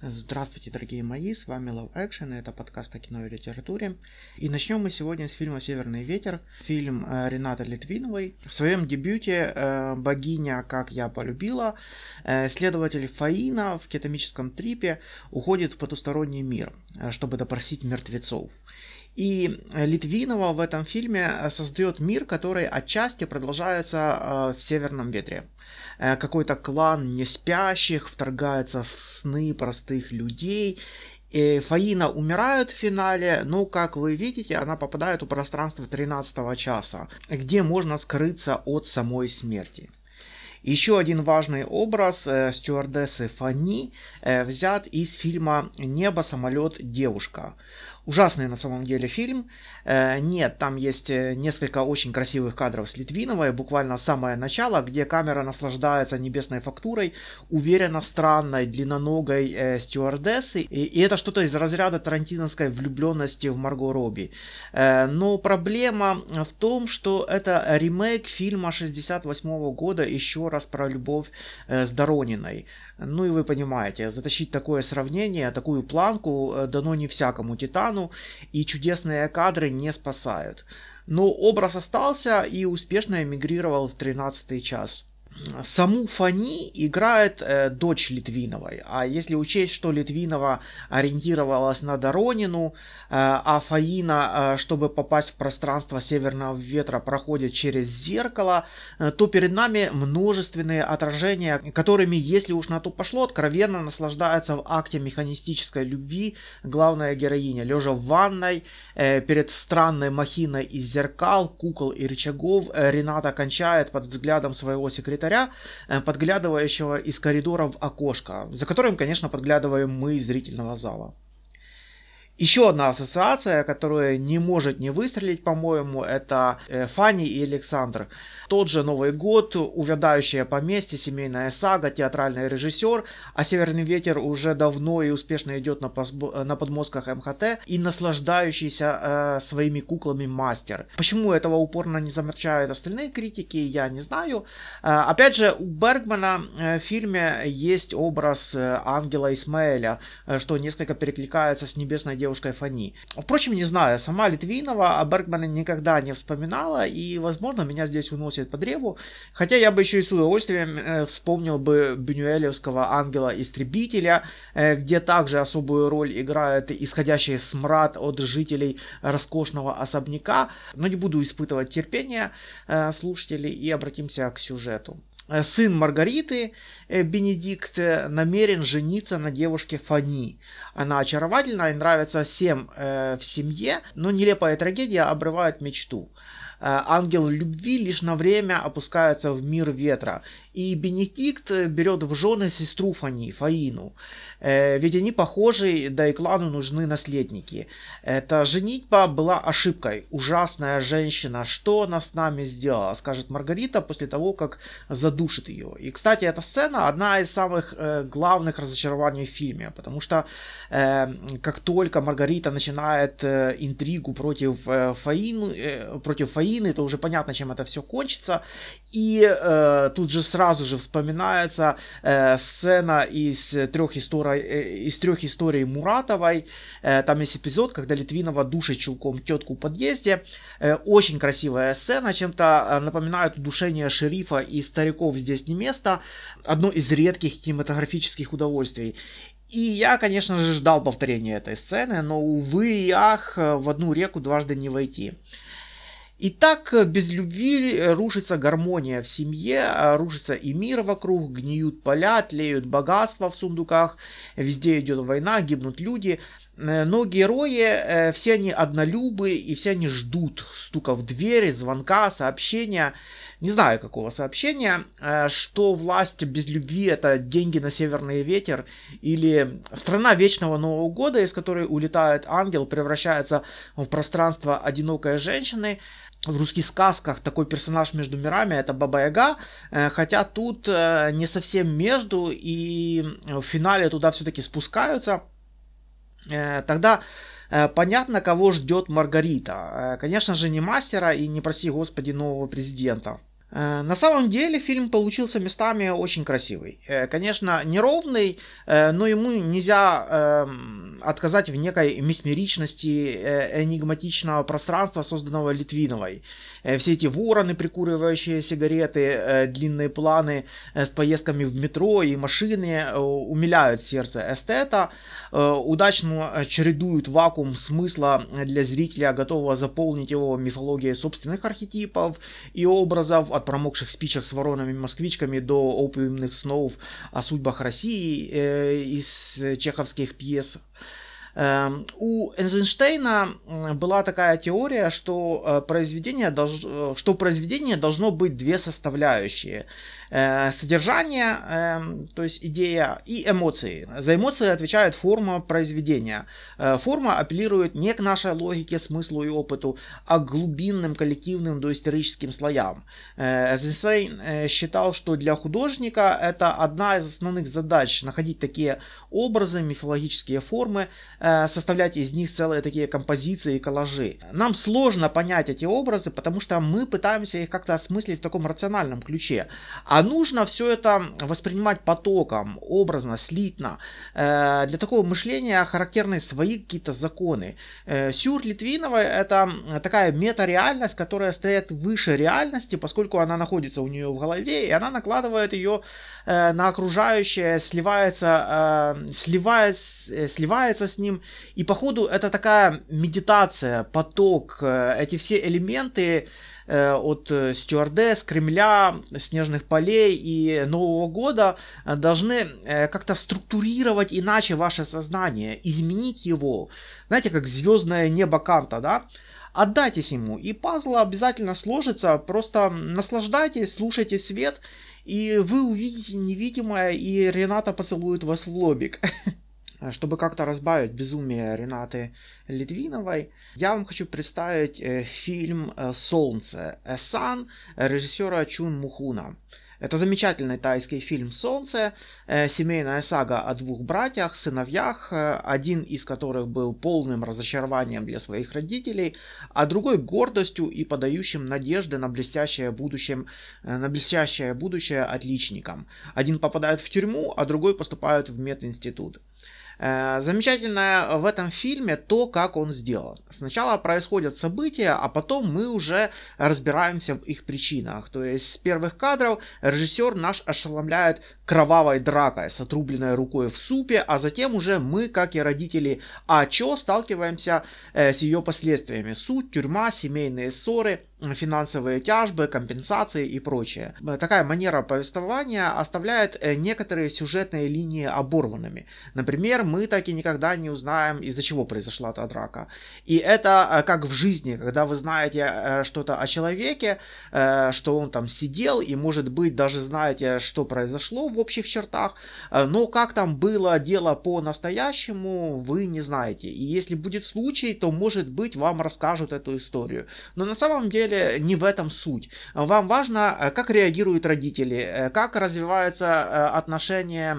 Здравствуйте, дорогие мои, с вами Love Action, и это подкаст о кино и литературе. И начнем мы сегодня с фильма «Северный ветер», фильм э, Рената Литвиновой. В своем дебюте э, «Богиня, как я полюбила» э, следователь Фаина в кетамическом трипе уходит в потусторонний мир, чтобы допросить мертвецов. И Литвинова в этом фильме создает мир, который отчасти продолжается в «Северном ветре». Э, какой-то клан неспящих вторгается в сны простых людей. И Фаина умирает в финале, но, как вы видите, она попадает в пространство 13 часа, где можно скрыться от самой смерти. Еще один важный образ э, стюардессы Фани э, взят из фильма «Небо, самолет, девушка». Ужасный на самом деле фильм. Э, нет, там есть э, несколько очень красивых кадров с Литвиновой, буквально самое начало, где камера наслаждается небесной фактурой, уверенно странной, длинноногой э, стюардессы. И, и это что-то из разряда тарантиновской влюбленности в Марго Робби. Э, но проблема в том, что это ремейк фильма 68 года еще раз про любовь э, с Дорониной. Ну и вы понимаете, затащить такое сравнение, такую планку э, дано не всякому титану, и чудесные кадры не спасают. Но образ остался и успешно эмигрировал в 13 час саму Фани играет э, дочь Литвиновой. А если учесть, что Литвинова ориентировалась на Доронину, э, а Фаина, э, чтобы попасть в пространство Северного Ветра, проходит через зеркало, э, то перед нами множественные отражения, которыми, если уж на то пошло, откровенно наслаждается в акте механистической любви главная героиня. Лежа в ванной, э, перед странной махиной из зеркал, кукол и рычагов, э, Рената кончает под взглядом своего секретаря секретаря, э, подглядывающего из коридора в окошко, за которым, конечно, подглядываем мы из зрительного зала. Еще одна ассоциация, которая не может не выстрелить, по-моему, это э, Фанни и Александр. Тот же Новый год, увядающее поместье, семейная сага, театральный режиссер, а Северный ветер уже давно и успешно идет на, посбо- на подмозгах МХТ и наслаждающийся э, своими куклами мастер. Почему этого упорно не замечают остальные критики, я не знаю. Э, опять же, у Бергмана э, в фильме есть образ э, ангела Исмаэля, э, что несколько перекликается с небесной девушкой девушкой Фани. Впрочем, не знаю, сама Литвинова о Бергмане никогда не вспоминала, и, возможно, меня здесь уносит по древу. Хотя я бы еще и с удовольствием э, вспомнил бы Бюнюэлевского ангела-истребителя, э, где также особую роль играет исходящий смрад от жителей роскошного особняка. Но не буду испытывать терпения э, слушателей и обратимся к сюжету. Э, сын Маргариты, э, Бенедикт, э, намерен жениться на девушке Фани. Она очаровательна и нравится всем в семье, но нелепая трагедия обрывает мечту. Ангел любви лишь на время опускается в мир ветра. И Бенедикт берет в жены сестру Фани, Фаину. Э, ведь они похожи, да и клану нужны наследники. Эта женитьба была ошибкой. Ужасная женщина, что она с нами сделала, скажет Маргарита после того, как задушит ее. И, кстати, эта сцена одна из самых э, главных разочарований в фильме, потому что как только Маргарита начинает интригу против Фаины, против Фаины, то уже понятно, чем это все кончится. И э, тут же сразу же вспоминается э, сцена из трех, историй, э, из трех историй Муратовой. Э, там есть эпизод, когда Литвинова душит чулком тетку в подъезде. Э, очень красивая сцена, чем-то э, напоминает удушение шерифа и стариков здесь не место. Одно из редких кинематографических удовольствий. И я, конечно же, ждал повторения этой сцены, но, увы и ах, в одну реку дважды не войти. И так э, без любви э, рушится гармония в семье, а рушится и мир вокруг, гниют поля, тлеют богатства в сундуках, везде идет война, гибнут люди. Э, но герои, все они однолюбы, и все они ждут стука в дверь, звонка, сообщения. Не знаю какого сообщения, что власть без любви это деньги на северный ветер, или страна вечного Нового года, из которой улетает ангел, превращается в пространство одинокой женщины в русских сказках такой персонаж между мирами это Баба Яга, э, хотя тут э, не совсем между, и в финале туда все-таки спускаются. Э, тогда понятно, кого ждет Маргарита. Конечно же, не мастера и не, прости господи, нового президента. Э, на самом деле фильм получился местами очень красивый. Э, конечно, неровный, э, но ему нельзя эм, отказать в некой месмеричности энигматичного пространства, созданного Литвиновой. Все эти вороны, прикуривающие сигареты, длинные планы с поездками в метро и машины умиляют сердце эстета, удачно чередуют вакуум смысла для зрителя, готового заполнить его мифологией собственных архетипов и образов, от промокших спичек с воронами-москвичками до опиумных снов о судьбах России э, из чеховских пьес. Эм, у Эйзенштейна была такая теория, что э, произведение, долж... Э, что произведение должно быть две составляющие. Э, содержание, эм, то есть идея, и эмоции. За эмоции отвечает форма произведения. Форма апеллирует не к нашей логике, смыслу и опыту, а к глубинным коллективным доисторическим слоям. Эйзенштейн считал, что для художника это одна из основных задач находить такие образы, мифологические формы, Э, составлять из них целые такие композиции и коллажи. Нам сложно понять эти образы, потому что мы пытаемся их как-то осмыслить в таком рациональном ключе. А нужно все это воспринимать потоком, образно, слитно. Э, для такого мышления характерны свои какие-то законы. Э, Сюр Литвиновой это такая метареальность, которая стоит выше реальности, поскольку она находится у нее в голове, и она накладывает ее на окружающее, сливается, сливается, сливается с ним, и походу это такая медитация, поток, э, эти все элементы э, от э, стюардесс, Кремля, снежных полей и Нового года должны как-то структурировать иначе ваше сознание, изменить его. Знаете, как звездное небо Канта, да? Отдайтесь ему, и пазл обязательно сложится, просто наслаждайтесь, слушайте свет, и вы увидите невидимое, и Рената поцелует вас в лобик. Э, чтобы как-то разбавить безумие Ренаты Литвиновой, я вам хочу представить э, фильм э, «Солнце» «Сан» режиссера Чун Мухуна. Это замечательный тайский фильм «Солнце», семейная сага о двух братьях, сыновьях, один из которых был полным разочарованием для своих родителей, а другой гордостью и подающим надежды на блестящее будущее, на блестящее будущее отличникам. Один попадает в тюрьму, а другой поступает в мединститут. Э, замечательное в этом фильме то, как он сделан. Сначала происходят события, а потом мы уже разбираемся в их причинах. То есть с первых кадров режиссер наш ошеломляет кровавой дракой с отрубленной рукой в супе, а затем уже мы, как и родители А Чо, сталкиваемся э, с ее последствиями. Суд, тюрьма, семейные ссоры, финансовые тяжбы, компенсации и прочее. Такая манера повествования оставляет э, некоторые сюжетные линии оборванными. Например, мы так и никогда не узнаем, из-за чего произошла эта драка. И это э, как в жизни, когда вы знаете э, что-то о человеке, что он там сидел, и может быть даже знаете, что произошло в общих чертах, но как там было дело по-настоящему, вы не знаете. И если будет случай, то может быть вам расскажут эту историю. Но на самом деле не в этом суть. Вам важно, э, как реагируют родители, э, как развиваются э, отношения,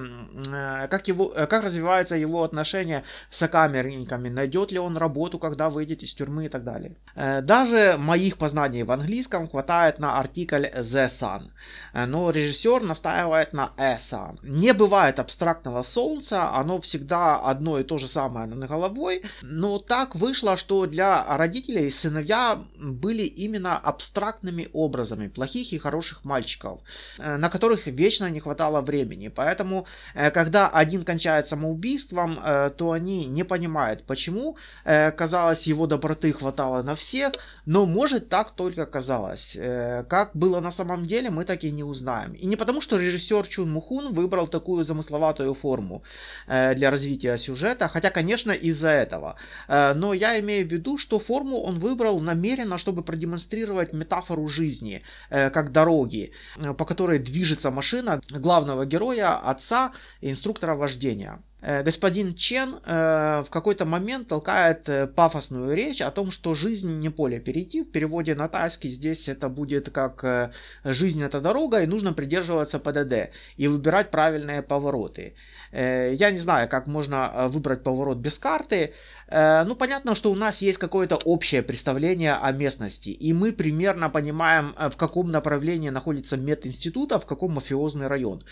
как, его, как развиваются его отношения с сокамерниками, найдет ли он работу, когда выйдет из тюрьмы и так далее. Даже моих познаний в английском хватает на артикль the sun, но режиссер настаивает на a sun. Не бывает абстрактного солнца, оно всегда одно и то же самое над головой, но так вышло, что для родителей сыновья были именно абстрактными образами плохих и хороших мальчиков, э, на которых вечно не хватало времени. Поэтому, э, когда один кончает самоубийством, э, то они не понимают, почему. Казалось, его доброты хватало на всех, но может так только казалось. Как было на самом деле, мы так и не узнаем. И не потому, что режиссер Чун Мухун выбрал такую замысловатую форму для развития сюжета, хотя, конечно, из-за этого. Но я имею в виду, что форму он выбрал намеренно, чтобы продемонстрировать метафору жизни, э, как дороги, э, по которой движется машина главного героя, отца инструктора вождения. Э, господин Чен э, в какой-то момент толкает э, пафосную речь о том, что жизнь не поле перейти. В переводе на тайский здесь это будет как «жизнь это дорога» и нужно придерживаться ПДД и выбирать правильные повороты. Я не знаю, как можно выбрать поворот без карты. Ну, понятно, что у нас есть какое-то общее представление о местности, и мы примерно понимаем, в каком направлении находится мединститут, а в каком мафиозный район.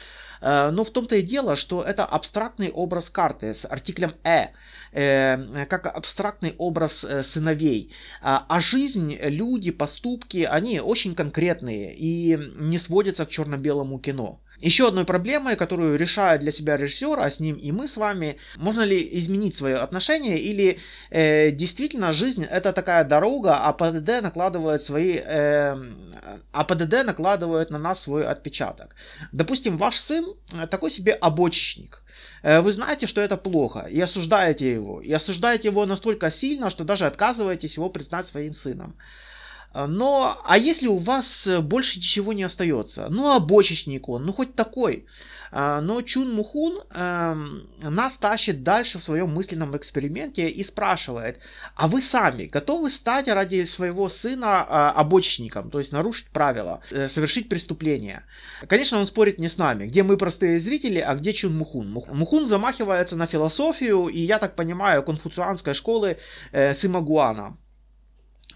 Но в том-то и дело, что это абстрактный образ карты с артиклем «э», э как абстрактный образ э, сыновей. А, а жизнь, люди, поступки, они очень конкретные и не сводятся к черно-белому кино. Еще одной проблемой, которую решает для себя режиссер, а с ним и мы с вами, можно ли изменить свое отношение или э, действительно жизнь это такая дорога, а ПДД накладывает свои, э, а ПДД накладывает на нас свой отпечаток. Допустим, ваш сын такой себе обочечник. Э, вы знаете, что это плохо, и осуждаете его. И осуждаете его настолько сильно, что даже отказываетесь его признать своим сыном. А, но, а если у вас э, больше ничего не остается? Ну, а бочечник он, ну хоть такой. А, но Чун Мухун э, нас тащит дальше в своем мысленном эксперименте и спрашивает, а вы сами готовы стать ради своего сына э, обочечником, то есть нарушить правила, э, совершить преступление? Конечно, он спорит не с нами, где мы простые зрители, а где Чун Мухун. Мухун замахивается на философию и, я так понимаю, конфуцианской школы э, Симагуана.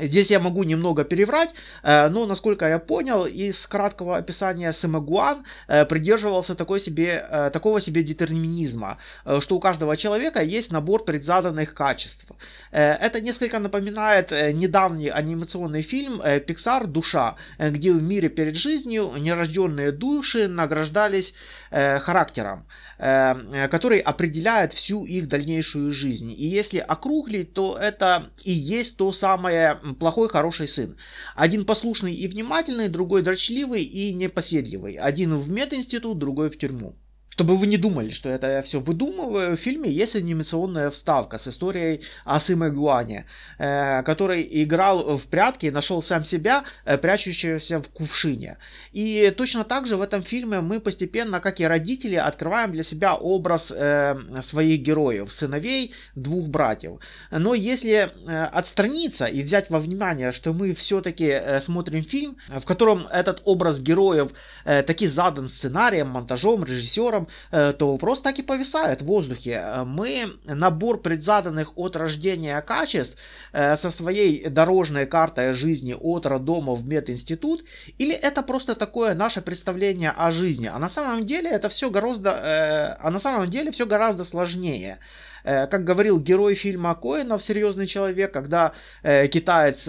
Здесь я могу немного переврать, э, но, насколько я понял, из краткого описания Сэмэгуан э, придерживался такой себе, э, такого себе детерминизма, что у каждого человека есть набор предзаданных качеств. Это несколько напоминает недавний анимационный фильм Pixar «Душа», где в мире перед жизнью нерожденные души награждались характером, который определяет всю их дальнейшую жизнь. И если округлить, то это и есть то самое плохой, хороший сын. Один послушный и внимательный, другой дрочливый и непоседливый. Один в мединститут, другой в тюрьму. Чтобы вы не думали, что это я все выдумываю, в фильме есть анимационная вставка с историей о Сыме Гуане, э, который играл в прятки и нашел сам себя, э, прячущегося в кувшине. И точно так же в этом фильме мы постепенно, как и родители, открываем для себя образ э, своих героев, сыновей двух братьев. Но если отстраниться и взять во внимание, что мы все-таки смотрим фильм, в котором этот образ героев таки задан сценарием, монтажом, режиссером, э, то вопрос так и повисает в воздухе. Э, мы набор предзаданных от рождения качеств э, со своей дорожной картой жизни от роддома в мединститут, или это просто такое наше представление о жизни, а на самом деле это все гораздо, а на самом деле все гораздо сложнее. Как говорил герой фильма Коэнов «Серьезный человек», когда китаец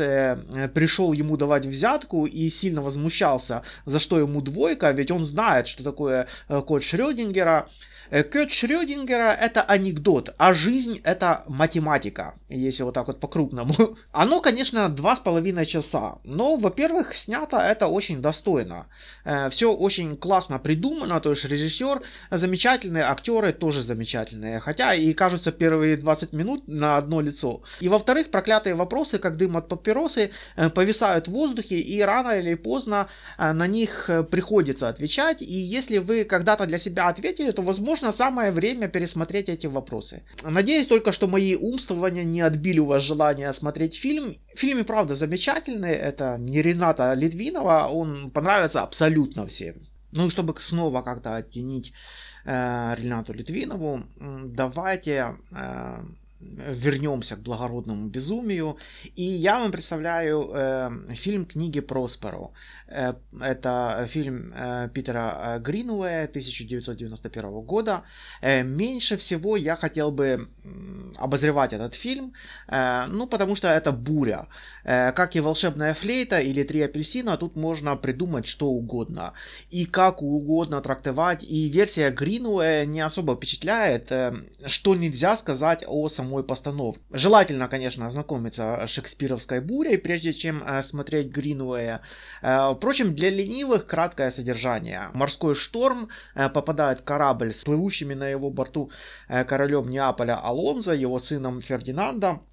пришел ему давать взятку и сильно возмущался, за что ему двойка, ведь он знает, что такое код Шрёдингера. Э, Кёрт Шрёдингера это анекдот, а жизнь это математика, если вот так вот по-крупному. Оно, конечно, два с половиной часа, но, во-первых, снято это очень достойно. Э, Все очень классно придумано, то есть режиссер замечательный, актеры тоже замечательные, хотя и кажутся первые 20 минут на одно лицо. И во-вторых, проклятые вопросы, как дым от папиросы, э, повисают в воздухе, и рано или поздно на них приходится отвечать, и если вы когда-то для себя ответили, то, возможно, самое время пересмотреть эти вопросы. Надеюсь только, что мои умствования не отбили у вас желание смотреть фильм. Фильм и правда замечательный. Это не Рената Литвинова. Он понравится абсолютно всем. Ну и чтобы снова как-то оттенить э, Ренату Литвинову, давайте э, вернемся к благородному безумию. И я вам представляю э, фильм книги Просперо. Э, это фильм э, Питера Гринуэя 1991 года. Э, меньше всего я хотел бы обозревать этот фильм, э, ну потому что это буря. Э, как и волшебная флейта или три апельсина, тут можно придумать что угодно. И как угодно трактовать. И версия Гринуэя не особо впечатляет, э, что нельзя сказать о самой постановки. Желательно, конечно, ознакомиться с шекспировской бурей, прежде чем э, смотреть Гринуэя. Э, впрочем, для ленивых краткое содержание. Морской шторм, э, попадает корабль с плывущими на его борту королем Неаполя Алонзо, его сыном Фердинандом,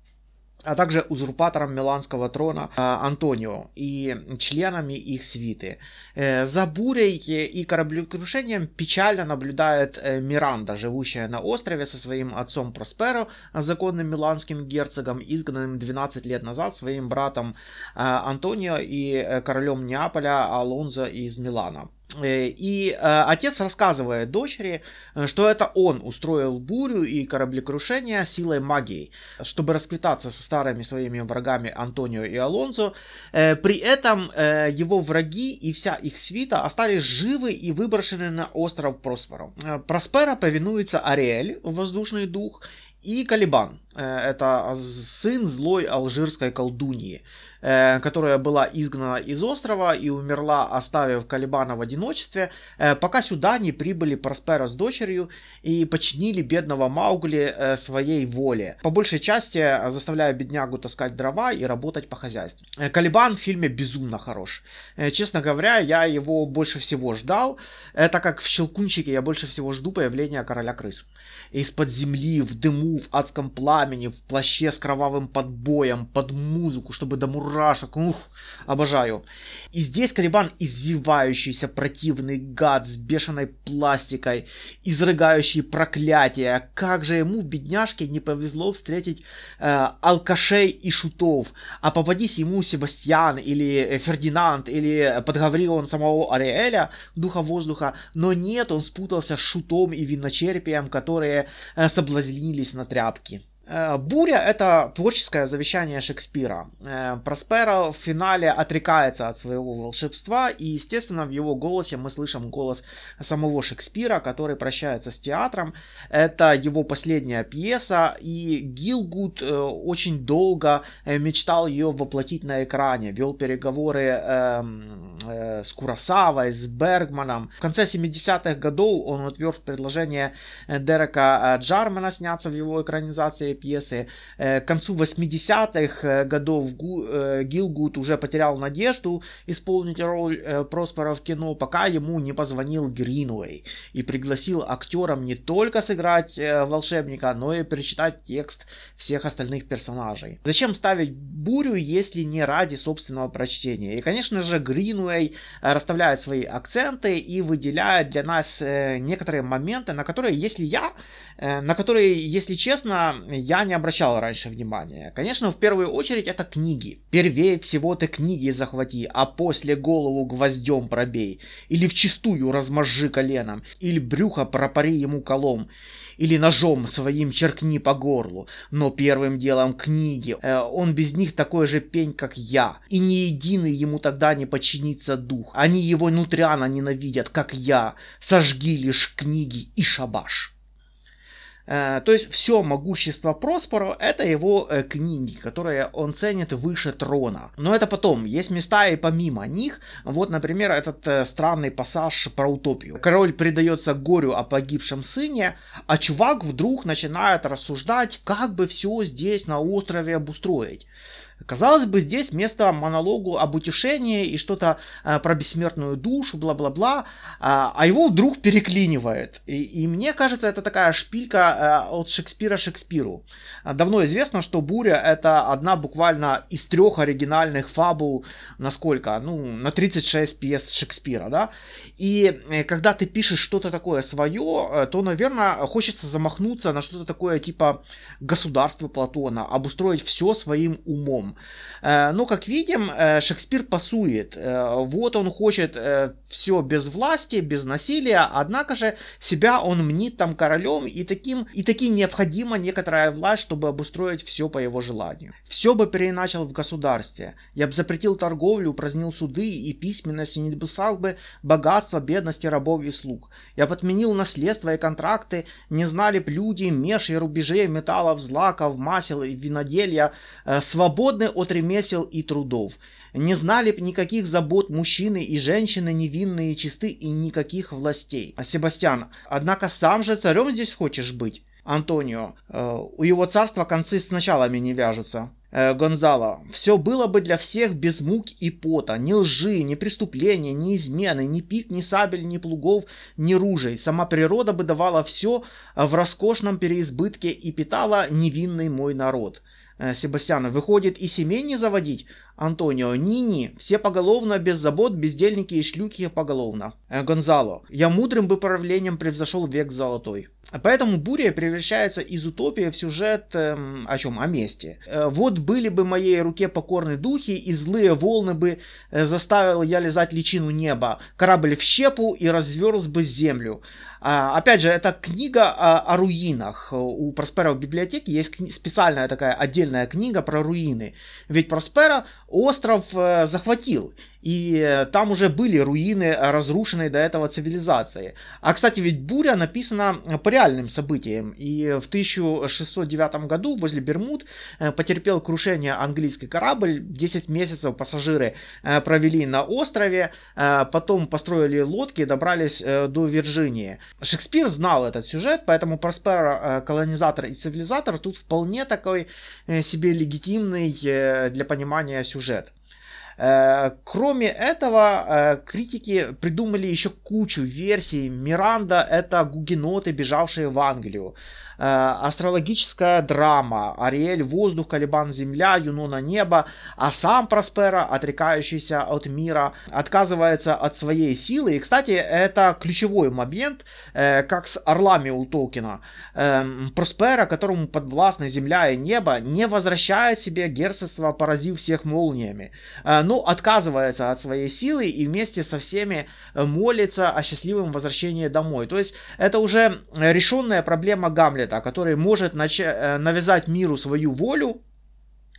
а также узурпатором Миланского трона э, Антонио и членами их свиты. Э, за бурей и кораблекрушением печально наблюдает э, Миранда, живущая на острове со своим отцом Просперо, законным миланским герцогом, изгнанным 12 лет назад своим братом Антонио и королем Неаполя Алонзо из Милана. Э, и э, отец рассказывает дочери, э, что это он устроил бурю и кораблекрушение силой магии, чтобы расквитаться со старыми своими врагами Антонио и Алонсо. При этом его враги и вся их свита остались живы и выброшены на остров Просперо. Проспера повинуется Ариэль, воздушный дух, и Калибан, это сын злой алжирской колдуньи. Э, которая была изгнана из острова и умерла, оставив Калибана в одиночестве, э, пока сюда не прибыли Проспера с дочерью и починили бедного Маугли э, своей воле, по большей части заставляя беднягу таскать дрова и работать по хозяйству. Калибан в фильме безумно хорош. Честно говоря, я его больше всего ждал, это как в «Щелкунчике» я больше всего жду появления Короля Крыс. Из-под земли, в дыму, в адском пламени, в плаще с кровавым подбоем, под музыку, чтобы до мурашек. Ух, обожаю. И здесь Калибан извивающийся противный гад с бешеной пластикой, изрыгающий проклятия. Как же ему, бедняжке, не повезло встретить э, алкашей и шутов. А попадись ему Себастьян или Фердинанд или подговорил он самого Ариэля, духа воздуха. Но нет, он спутался с шутом и виночерпием, которые э, соблазнились на тряпки. Э, Буря — это творческое завещание Шекспира. Э, Просперо в финале отрекается от своего волшебства, и, естественно, в его голосе мы слышим голос самого Шекспира, который прощается с театром. Это его последняя пьеса, и Гилгуд э, очень долго мечтал ее воплотить на экране, вел переговоры эм, с Курасавой, с Бергманом. В конце 70-х годов он утверд предложение Дерека Джармена сняться в его экранизации пьесы. Э, к концу 80-х э, годов э, Гилгуд уже потерял надежду исполнить роль Проспера в кино, пока ему не позвонил Гринуэй и пригласил актерам не только сыграть волшебника, но и перечитать текст всех остальных персонажей. Зачем ставить бурю, если не ради собственного прочтения? И, конечно же, Гринуэй расставляет свои акценты и выделяет для нас некоторые моменты, на которые, если я, на которые, если честно, я не обращал раньше внимания. Конечно, в первую очередь это книги. Первее всего ты книги захвати, а после голову гвоздем пробей. Или вчистую размозжи коленом, или брюхо пропари ему колом или ножом своим черкни по горлу, но первым делом книги. Э, он без них такой же пень, как я, и ни единый ему тогда не подчинится дух. Они его нутряно ненавидят, как я. Сожги лишь книги и шабаш. Э, то есть все могущество Проспоро это его э, книги, которые он ценит выше трона. Но это потом, есть места и помимо них. Вот, например, этот э, странный пассаж про утопию. Король предается горю о погибшем сыне, а чувак вдруг начинает рассуждать, как бы все здесь на острове обустроить. Казалось бы, здесь место монологу об утешении и что-то э, про бессмертную душу, бла-бла-бла, э, а его вдруг переклинивает. И, и мне кажется, это такая шпилька э, от Шекспира Шекспиру. Давно известно, что «Буря» — это одна буквально из трех оригинальных фабул, насколько? Ну, на 36 пьес Шекспира, да? И э, когда ты пишешь что-то такое свое, э, то, наверное, хочется замахнуться на что-то такое типа государства Платона, обустроить все своим умом. Э, но, как видим, э, Шекспир пасует. Э, вот он хочет все без власти, без насилия, однако же себя он мнит там королем, и таким и таки необходима некоторая власть, чтобы обустроить все по его желанию. Все бы переначал в государстве. Я бы запретил торговлю, упразднил суды и письменность, и не допускал бы богатства, бедности, рабов и слуг. Я бы отменил наследство и контракты, не знали б люди меж и рубежей металлов, злаков, масел и виноделья, свободно свободны от ремесел и трудов, не знали б никаких забот мужчины и женщины невинные и чисты и никаких властей. А Себастьян, однако сам же царем здесь хочешь быть? Антонио, э, у его царства концы с началами не вяжутся. Э, Гонзало. Все было бы для всех без мук и пота, ни лжи, ни преступления, ни измены, ни пик, ни сабель, ни плугов, ни ружей. Сама природа бы давала все в роскошном переизбытке и питала невинный мой народ. Э, Себастьяна, выходит и семей не заводить? Антонио, ни-ни, все поголовно, без забот, бездельники и шлюки поголовно. Э, Гонзало, я мудрым бы правлением превзошел век золотой. Поэтому буря превращается из утопии в сюжет эм, о чем? О мести. Э, вот были бы моей руке покорны духи, и злые волны бы э, заставил я лизать личину неба, корабль в щепу и разверз бы землю. А, опять же, это книга о, о руинах. У Проспера в библиотеке есть кни- специальная такая отдельная книга про руины. Ведь Проспера остров э, захватил. И э, там уже были руины разрушенной до этого цивилизации. А, кстати, ведь буря написана по реальным событиям. И в 1609 году возле Бермуд э, потерпел крушение английский корабль. 10 месяцев пассажиры э, провели на острове. Потом построили лодки и добрались до Вирджинии. Шекспир знал этот сюжет, поэтому Проспера, колонизатор и цивилизатор тут вполне такой себе легитимный для понимания сюжет. Э, кроме этого, э, критики придумали еще кучу версий. Миранда — это гугеноты, бежавшие в Англию. Э, астрологическая драма, Ариэль воздух, Калибан земля, Юнона небо, а сам Проспера, отрекающийся от мира, отказывается от своей силы. И, кстати, это ключевой момент, э, как с орлами у Толкина. Эм, Проспера, которому подвластны земля и небо, не возвращает себе герцогство, поразив всех молниями, э, но отказывается от своей силы и вместе со всеми молится о счастливом возвращении домой. То есть это уже решенная проблема Гамлета Гамлета, который может э, навязать миру свою волю,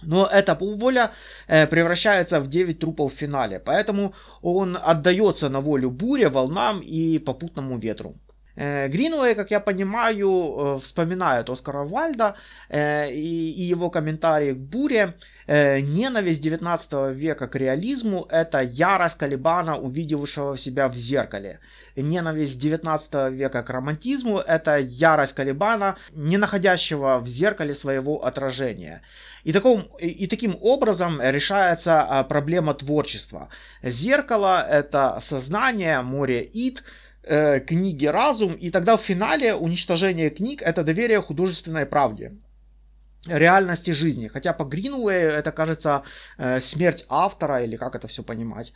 но эта воля э, превращается в 9 трупов в финале. Поэтому он отдается на волю буре, волнам и попутному ветру. Э, Гринуэй, как я понимаю, вспоминает Оскара Вальда и его комментарии к буре. Ненависть 19 века к реализму – это ярость Калибана, увидевшего себя в зеркале ненависть 19 века к романтизму – это ярость Калибана, не находящего в зеркале своего отражения. И, таком, и таким образом решается а, проблема творчества. Зеркало – это сознание, море ид, э, книги разум, и тогда в финале уничтожение книг – это доверие художественной правде реальности жизни. Хотя по Гринуэю это кажется э, смерть автора, или как это все понимать.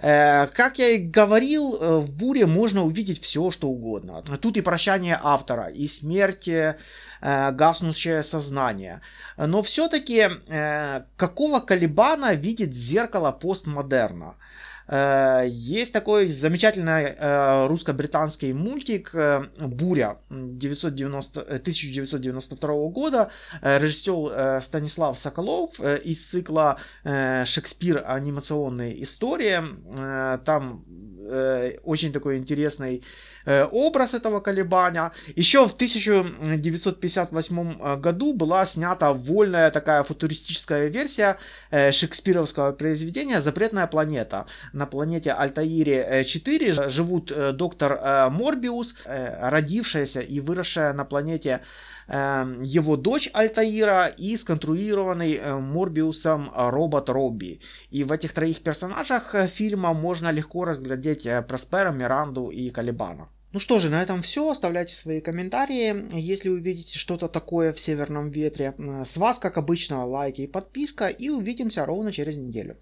Э, как я и говорил, э, в буре можно увидеть все, что угодно. Тут и прощание автора, и смерть, э, гаснущее сознание. Но все-таки какого Калибана видит зеркало постмодерна? Э, есть такой замечательный э, русско-британский мультик э, «Буря» 990, 1992 года. Режиссер Станислав Соколов из цикла «Шекспир. Анимационные истории». Там очень такой интересный образ этого колебания. Еще в 1958 году была снята вольная такая футуристическая версия шекспировского произведения «Запретная планета», на планете Альтаире 4 э, живут э, доктор э, Морбиус, родившаяся и выросшая на планете его дочь Альтаира и сконструированный Морбиусом робот Робби. И в этих троих персонажах фильма можно легко разглядеть Проспера, Миранду и Калибана. Ну что же, на этом все. Оставляйте свои комментарии, если увидите что-то такое в Северном Ветре. С вас, как обычно, лайки и подписка. И увидимся ровно через неделю.